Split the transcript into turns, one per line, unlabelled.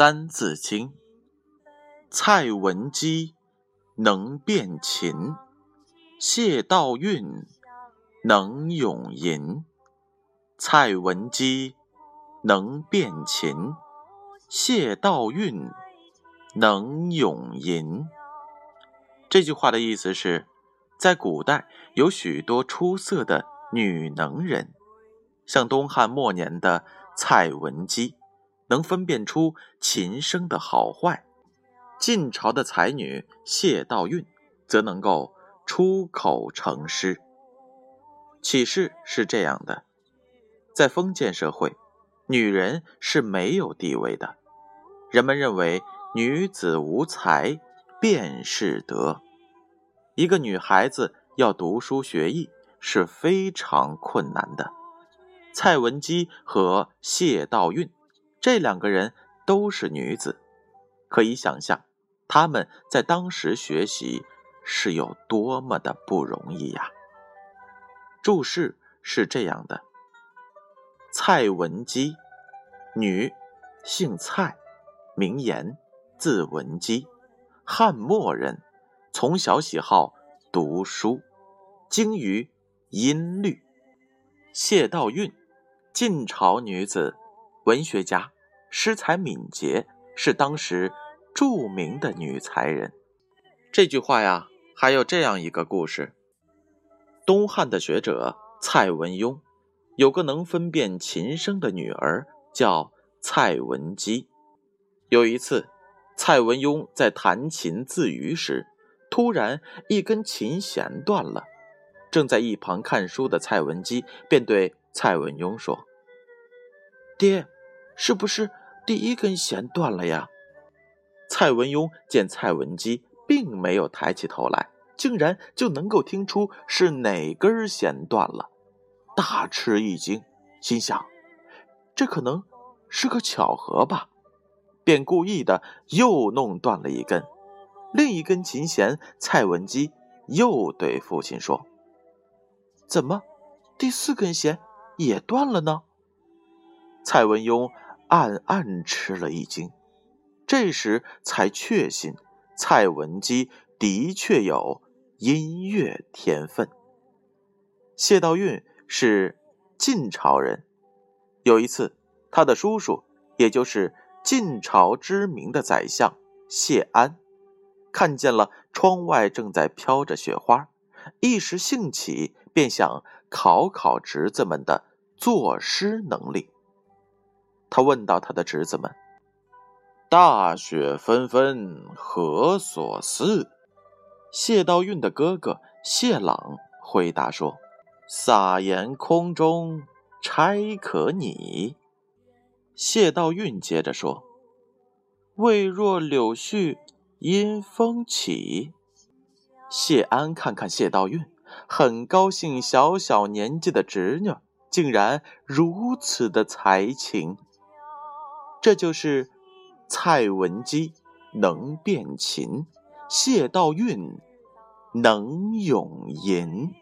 三字经》：蔡文姬能辨琴，谢道韫能咏吟。蔡文姬能辨琴，谢道韫能咏吟。这句话的意思是，在古代有许多出色的女能人，像东汉末年的蔡文姬。能分辨出琴声的好坏，晋朝的才女谢道韫则能够出口成诗。启示是这样的：在封建社会，女人是没有地位的，人们认为女子无才便是德。一个女孩子要读书学艺是非常困难的。蔡文姬和谢道韫。这两个人都是女子，可以想象他们在当时学习是有多么的不容易呀。注释是这样的：蔡文姬，女，姓蔡，名言，字文姬，汉末人，从小喜好读书，精于音律。谢道韫，晋朝女子。文学家，诗才敏捷，是当时著名的女才人。这句话呀，还有这样一个故事：东汉的学者蔡文庸，有个能分辨琴声的女儿，叫蔡文姬。有一次，蔡文雍在弹琴自娱时，突然一根琴弦断了。正在一旁看书的蔡文姬便对蔡文雍说：“爹。”是不是第一根弦断了呀？蔡文庸见蔡文姬并没有抬起头来，竟然就能够听出是哪根弦断了，大吃一惊，心想：这可能是个巧合吧，便故意的又弄断了一根。另一根琴弦，蔡文姬又对父亲说：“怎么，第四根弦也断了呢？”蔡文庸。暗暗吃了一惊，这时才确信蔡文姬的确有音乐天分。谢道韫是晋朝人，有一次，他的叔叔，也就是晋朝知名的宰相谢安，看见了窗外正在飘着雪花，一时兴起，便想考考侄子们的作诗能力。他问到他的侄子们：“大雪纷纷何所似？”谢道韫的哥哥谢朗回答说：“撒盐空中差可拟。”谢道韫接着说：“未若柳絮因风起。”谢安看看谢道韫，很高兴，小小年纪的侄女竟然如此的才情。这就是蔡文姬能变琴，谢道韫能咏吟。